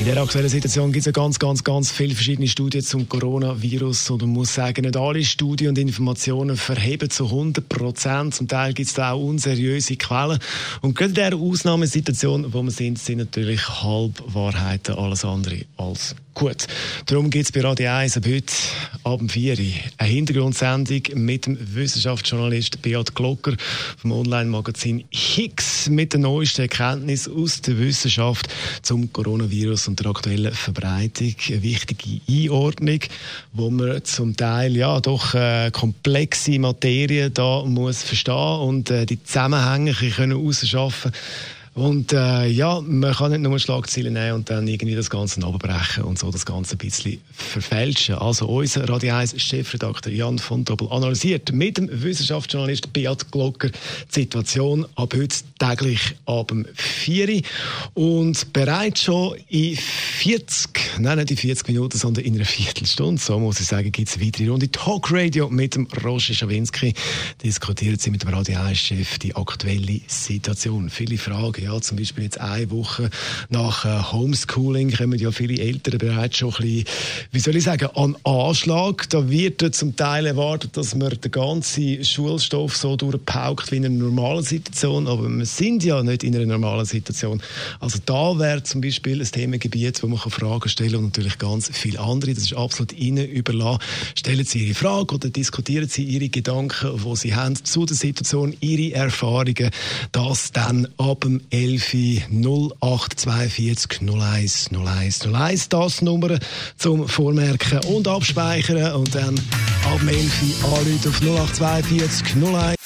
in der aktuellen Situation gibt es ja ganz, ganz, ganz viele verschiedene Studien zum Coronavirus und man muss sagen, nicht alle Studien und Informationen verheben zu 100 Prozent. Zum Teil gibt es da auch unseriöse Quellen. Und gerade in dieser Ausnahmesituation, wo wir sind, sind natürlich Halbwahrheiten alles andere als gut. Darum gibt es bei Radio 1 ab heute Abend 4 eine Hintergrundsendung mit dem Wissenschaftsjournalist Beat Glocker vom Online-Magazin Higgs mit den neuesten Erkenntnissen aus der Wissenschaft zum Coronavirus und der aktuellen Verbreitung. Eine wichtige Einordnung, wo man zum Teil ja doch äh, komplexe Materie da muss verstehen und äh, die Zusammenhänge können herausschaffen und äh, ja, man kann nicht nur Schlagzeilen nehmen und dann irgendwie das Ganze abbrechen und so das Ganze ein bisschen verfälschen. Also unser Radio 1 Chefredakteur Jan von Doppel analysiert mit dem Wissenschaftsjournalist Beat Glocker die Situation ab heute täglich ab dem 4 und bereits schon in 40, nein, nicht in 40 Minuten, sondern in einer Viertelstunde, so muss ich sagen, gibt es weitere Runde Talkradio mit dem Roger Schawinski. Diskutieren Sie mit dem Radio 1-Chef die aktuelle Situation. Viele Fragen, ja, zum Beispiel jetzt eine Woche nach äh, Homeschooling kommen ja viele Eltern bereits schon ein bisschen, wie soll ich sagen, an Anschlag. Da wird zum Teil erwartet, dass man den ganzen Schulstoff so durchpaukt wie in einer normalen Situation, aber wir sind ja nicht in einer normalen Situation. Also da wäre zum Beispiel ein Themengebiet, wo man Fragen stellen kann und natürlich ganz viele andere. Das ist absolut Ihnen überlassen. Stellen Sie Ihre Frage oder diskutieren Sie Ihre Gedanken, die Sie haben zu der Situation, Ihre Erfahrungen. Das dann ab dem 11 0842 01 01 01. Das Nummer zum Vormerken und Abspeichern und dann ab dem 11 anrufen auf 0842 01.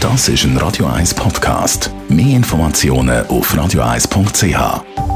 Das ist ein Radio 1 Podcast. Mehr Informationen auf radio1.ch.